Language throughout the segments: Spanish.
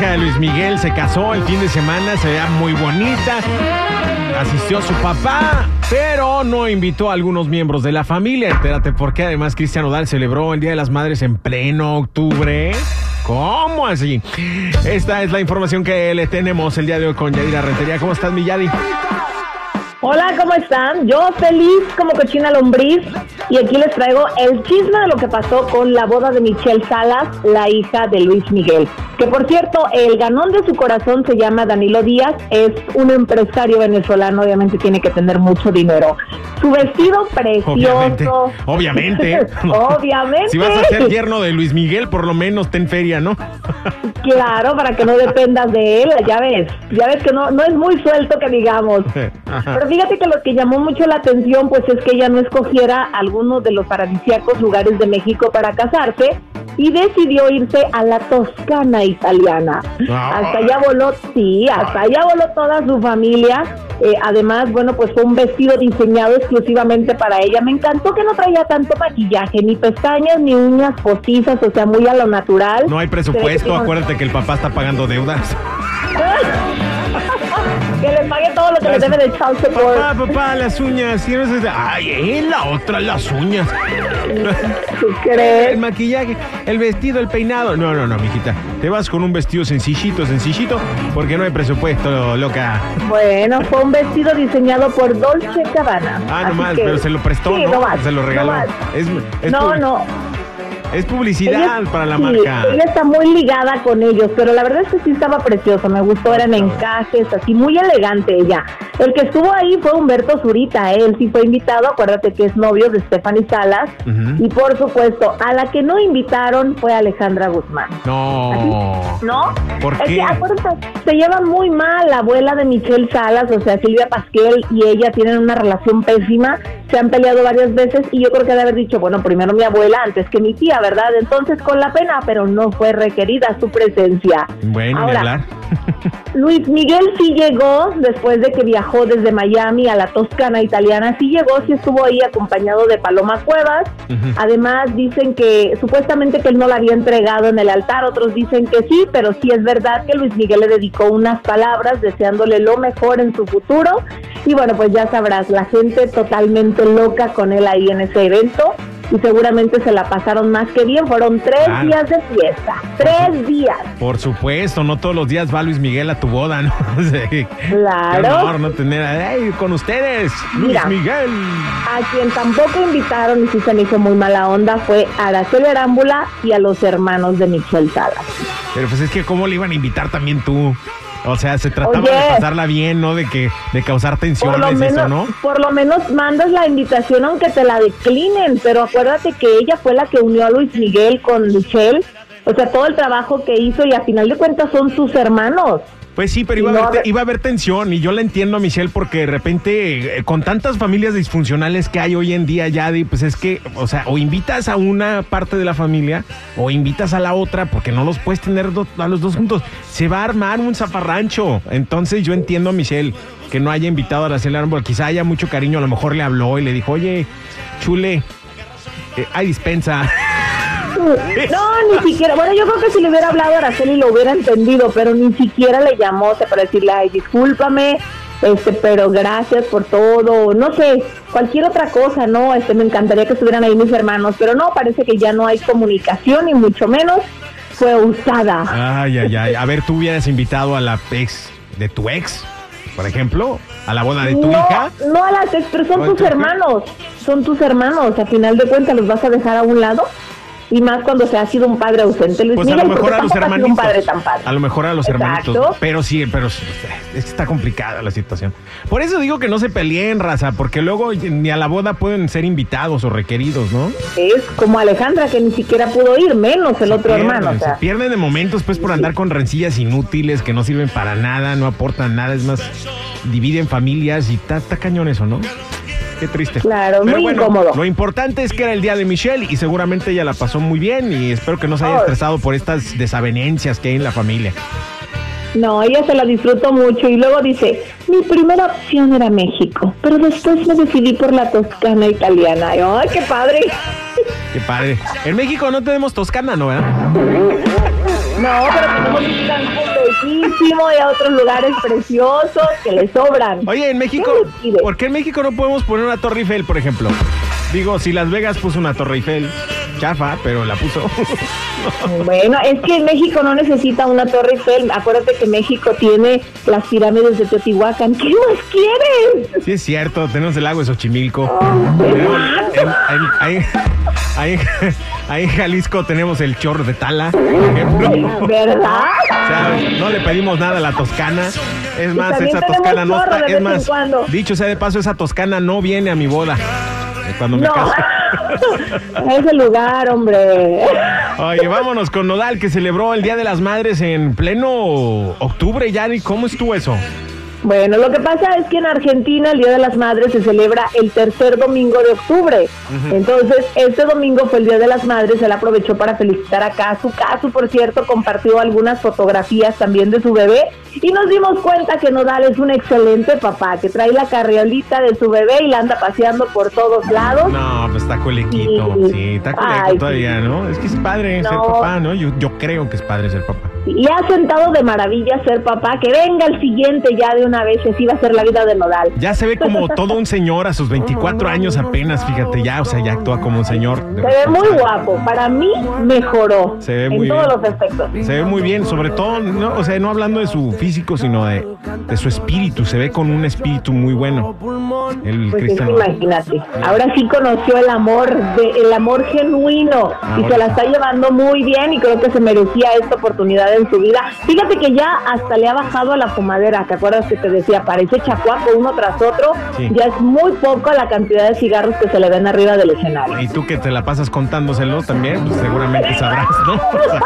de Luis Miguel se casó el fin de semana, se veía muy bonita. Asistió su papá, pero no invitó a algunos miembros de la familia. Entérate por qué. Además, Cristian Odal celebró el Día de las Madres en pleno octubre. ¿Cómo así? Esta es la información que le tenemos el día de hoy con Yadira Rentería. ¿Cómo estás, mi Yadi? Hola, ¿cómo están? Yo feliz como cochina lombriz y aquí les traigo el chisme de lo que pasó con la boda de Michelle Salas, la hija de Luis Miguel. Que por cierto, el ganón de su corazón se llama Danilo Díaz, es un empresario venezolano, obviamente tiene que tener mucho dinero. Su vestido precioso. Obviamente. Obviamente. Si vas a ser yerno de Luis Miguel, por lo menos ten feria, ¿no? Claro, para que no dependas de él, ya ves, ya ves que no, no es muy suelto que digamos. Pero fíjate que lo que llamó mucho la atención, pues es que ella no escogiera alguno de los paradisíacos lugares de México para casarse y decidió irse a la Toscana italiana. Ah. Hasta allá voló, sí, hasta allá voló toda su familia. Eh, además, bueno, pues fue un vestido diseñado exclusivamente para ella. Me encantó que no traía tanto maquillaje, ni pestañas, ni uñas postizas, o sea, muy a lo natural. No hay presupuesto, acuérdate que el papá está pagando deudas. todo lo que le debe de child support. Papá, papá, las uñas. Ay, eh, la otra, las uñas. ¿Tú El crees? maquillaje, el vestido, el peinado. No, no, no, mijita. Te vas con un vestido sencillito, sencillito, porque no hay presupuesto, loca. Bueno, fue un vestido diseñado por Dolce Gabbana. Ah, nomás, que- pero se lo prestó, Sí, ¿no? nomás, se lo regaló. Es, es no, pub- no. Es publicidad Ella- para la sí, marca. Ella está muy ligada con ellos, pero la verdad es que sí estaba precioso. Me gustó, eran encajes, así muy elegante ella. El que estuvo ahí fue Humberto Zurita, ¿eh? él sí fue invitado. Acuérdate que es novio de Stephanie Salas. Y por supuesto, a la que no invitaron fue Alejandra Guzmán. No. ¿No? ¿Por es qué? que acuérdate, se lleva muy mal la abuela de Michelle Salas, o sea, Silvia Pasquel y ella tienen una relación pésima, se han peleado varias veces y yo creo que ha de haber dicho, bueno, primero mi abuela antes que mi tía, ¿verdad? Entonces con la pena, pero no fue requerida su presencia. Bueno, Ahora, hablar. Luis Miguel sí llegó después de que viajó desde Miami a la Toscana italiana, sí llegó, sí estuvo ahí acompañado de Paloma Cuevas. Además dicen que supuestamente que él no la había entregado en el altar, otros dicen que sí, pero sí es verdad que Luis Miguel le dedicó unas palabras deseándole lo mejor en su futuro. Y bueno, pues ya sabrás, la gente totalmente loca con él ahí en ese evento. Y seguramente se la pasaron más que bien. Fueron tres Claro. días de fiesta. Tres días. Por supuesto, no todos los días va Luis Miguel a tu boda, ¿no? Sí. Claro. Qué honor no tener a- ¡Ay, con ustedes, Luis Mira. Miguel. A quien tampoco invitaron y sí se me hizo muy mala onda fue a Araceli Arámbula y a los hermanos de Michelle Salas. Pero pues es que cómo le iban a invitar también tú. O sea, se trataba Oye. de pasarla bien, ¿no? De que de causar tensiones, menos, eso, ¿no? por lo menos mandas la invitación aunque te la declinen, pero acuérdate que ella fue la que unió a Luis Miguel con Michelle. O sea, todo el trabajo que hizo y a final de cuentas son sus hermanos. Pues sí, pero iba, No, a haber, a ver- iba a haber tensión y yo la entiendo a Michelle porque de repente eh, con tantas familias disfuncionales que hay hoy en día ya, di, pues es que, o sea, o invitas a una parte de la familia o invitas a la otra porque no los puedes tener do- a los dos juntos. Se va a armar un zafarrancho. Entonces yo entiendo a Michelle que no haya invitado a Araceli Arámbula, quizá haya mucho cariño, a lo mejor le habló y le dijo, oye, chule, eh, hay dispensa. No, ni siquiera. Bueno, yo creo que si le hubiera hablado a Araceli lo hubiera entendido, pero ni siquiera le llamó o sea, para decirle, ay, discúlpame, este, pero gracias por todo. No sé, cualquier otra cosa, ¿no? Este, me encantaría que estuvieran ahí mis hermanos, pero no, parece que ya no hay comunicación, ni mucho menos fue usada. Ay, ay, ay. A ver, tú hubieras invitado a la ex de tu ex, por ejemplo, a la boda de tu no, hija. no a las ex, pero son ¿O de tus hermanos, son tus hermanos. A final de cuentas, los vas a dejar a un lado. Y más cuando se ha sido un padre ausente, Luis Pues a Miguel, lo mejor a los hermanitos. un padre tan padre. A lo mejor a los Exacto. hermanitos. Pero sí, pero está complicada la situación. Por eso digo que no se peleen, raza, porque luego ni a la boda pueden ser invitados o requeridos, ¿no? Es como Alejandra que ni siquiera pudo ir, menos el otro Pierden, hermano. O sea, Se pierden de momentos, pues, por andar con rencillas inútiles que no sirven para nada, no aportan nada, es más, dividen familias y está cañón eso, ¿no? Qué triste. Claro, Pero muy bueno, incómodo. Lo importante es que era el día de Michelle y seguramente ella la pasó muy bien y espero que no se haya Oh. estresado por estas desavenencias que hay en la familia. no, ella se la disfrutó mucho y luego dice, mi primera opción era México, pero después me decidí por la Toscana italiana. ¡Ay, qué padre! Qué padre. En México no tenemos Toscana, ¿no? ¿verdad? No, pero tenemos y a otros lugares preciosos que le sobran. Oye, en México, ¿Qué? ¿por qué en México no podemos poner una Torre Eiffel, por ejemplo? Digo, si Las Vegas puso una Torre Eiffel, chafa, pero la puso. Bueno, es que México no necesita una Torre Eiffel. Acuérdate que México tiene las pirámides de Teotihuacán. ¿Qué más quieres? sí, es cierto, tenemos el lago de Xochimilco. Oh, Tenemos- en- ahí- en Jalisco tenemos el chorro de Tala, por ejemplo. ¿Verdad? O sea, no le pedimos nada a la Toscana. Es más, esa Toscana no está. Es más, cuando. dicho sea de paso, esa Toscana no viene a mi boda. eh, Cuando me No. caso. Ese lugar, hombre. Oye, vámonos con Nodal, que celebró el Día de las Madres en pleno octubre, Yari. ¿Cómo estuvo eso? Bueno, lo que pasa es que en Argentina el Día de las Madres se celebra el tercer domingo de octubre. Entonces, este domingo fue el Día de las Madres, él aprovechó para felicitar a Casu. Casu, por cierto, compartió algunas fotografías también de su bebé y nos dimos cuenta que Nodal es un excelente papá, que trae la carriolita de su bebé y la anda paseando por todos lados. No, pues está colequito. Sí. Sí, está coleco todavía, ¿no? Es que es padre ser papá, ¿no? Yo, yo creo que es padre ser papá. Y ha sentado de maravilla ser papá, que venga el siguiente ya de una vez, así va a ser la vida de Nodal. Ya se ve como todo un señor a sus 24 años apenas, fíjate, ya, o sea, ya actúa como un señor. Se ve muy guapo, para mí mejoró Se ve en muy todos bien. los aspectos. Se ve muy bien, sobre todo, no, o sea, no hablando de su físico, sino de, de su espíritu. Se ve con un espíritu muy bueno. El Pues es imagínate, ahora sí conoció el amor, de, el amor genuino y se la está llevando muy bien y creo que se merecía esta oportunidad en su vida. Fíjate que ya hasta le ha bajado a la fumadera, ¿te acuerdas que te decía? Parece chacuaco uno tras otro, Sí. ya es muy poco la cantidad de cigarros que se le ven arriba del escenario. Y tú que te la pasas contándoselo también, pues seguramente sabrás, ¿no? O sea,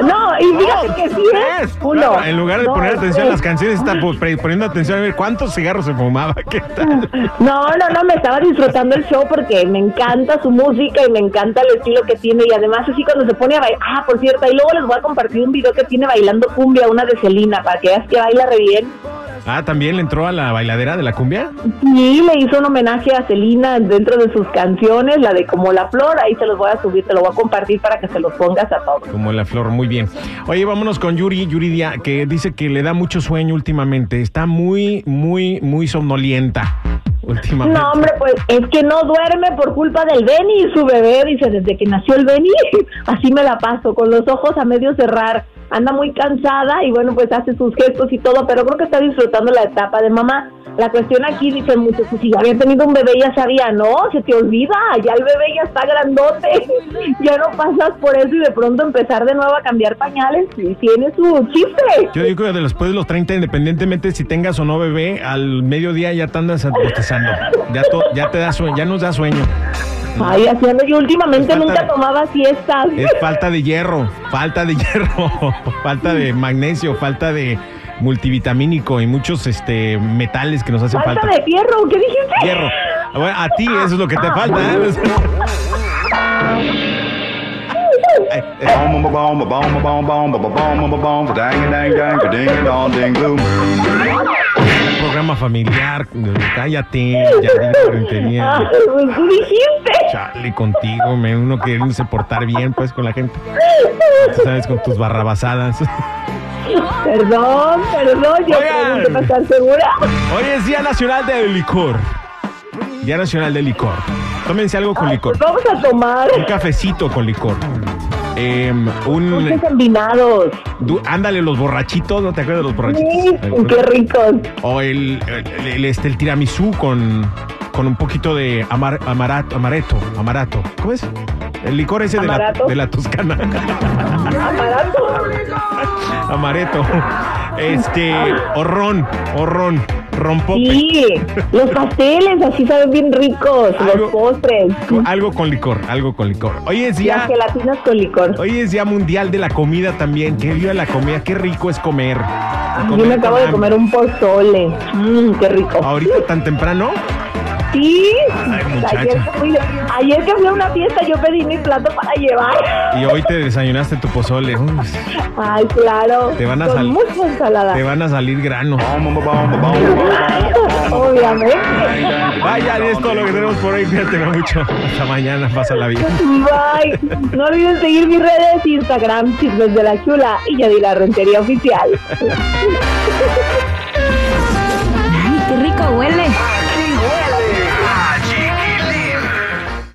No, y fíjate que sí ¿ves? es uno. Claro, en lugar de No, poner atención a las canciones, está poniendo atención a ver cuántos cigarros se fumaba. ¿Qué tal? No, no, no, me estaba disfrutando el show porque me encanta su música y me encanta el estilo que tiene y además así cuando se pone a bailar, ah, por cierto, ahí luego les voy a compartir un video que tiene bailando cumbia, una de Celina, para que veas que baila re bien. Ah, también le entró a la bailadera de la cumbia. Y le hizo un homenaje a Celina dentro de sus canciones, la de Como la Flor, ahí se los voy a subir, te lo voy a compartir para que se los pongas a todos. Como la flor, muy bien. Oye, vámonos con Yuri, Yuri Díaz, que dice que le da mucho sueño últimamente. Está muy, muy, muy somnolienta últimamente. No, hombre, pues es que no duerme por culpa del Benny y su bebé, dice, desde que nació el Benny, así me la paso, con los ojos a medio cerrar. Anda muy cansada y bueno, pues hace sus gestos y todo, pero creo que está disfrutando la etapa de mamá. La cuestión aquí, dicen muchos, pues si ya había tenido un bebé ya sabía, no, se te olvida, ya el bebé ya está grandote, ya no pasas por eso y de pronto empezar de nuevo a cambiar pañales, y tiene su chiste. Yo digo que después de los 30, independientemente si tengas o no bebé, al mediodía ya te andas bostezando. Ya, ya te da sueño, ya nos da sueño. Ay, haciendo yo últimamente nunca de- tomaba siestas. Es falta de hierro, falta de hierro, falta de magnesio, falta de multivitamínico y muchos este metales que nos hacen Falta falta. de fierro, ¿qué dijiste? Hierro. Bueno, a ti eso es lo que te falta. ¿eh? Dang, dang, dang, ding, dong, ding, boom. programa familiar, cállate, ya tenía. Tú dijiste. Chale contigo, me uno queriéndose portar bien pues con la gente. Tú sabes, con tus barrabasadas. Perdón, perdón, yo para estar segura. Hoy es Día Nacional del Licor. Día Nacional del Licor. Tómense algo con Ay, licor. pues vamos a tomar Un cafecito con licor. Em, un. combinados. ándale, los borrachitos, ¿no te acuerdas de los Sí, borrachitos? qué ricos. O el, el, el- este, el tiramisú con, con un poquito de amar, amarato, amareto, amarato. ¿Cómo es? El licor ese de la, ¿Amarato? de la toscana. Aparato. Amareto. Este, o ron, rompope. Sí, los pasteles así saben bien ricos, los postres, Con- Algo con licor, algo con licor. Hoy es las día, gelatinas con licor. hoy es día mundial de la comida también. Qué de la comida, qué rico es comer. Yo Comer me acabo de comer un pozole. Mmm, qué rico. Ahorita tan temprano. Sí, Ay, ayer que, fui, ayer que fui a una fiesta yo pedí mi plato para llevar. Y hoy te desayunaste tu pozole. Uy, Ay, claro. Te van a con sal- mucha ensalada. te van a salir granos. Obviamente. Vaya, es todo lo que tenemos por hoy. Cuídate mucho. Hasta mañana. Pasa la vida. Bye. No olviden seguir mis redes, Instagram, Chismes de la Chula y Yadira Rentería Oficial. Ay, qué rico huele.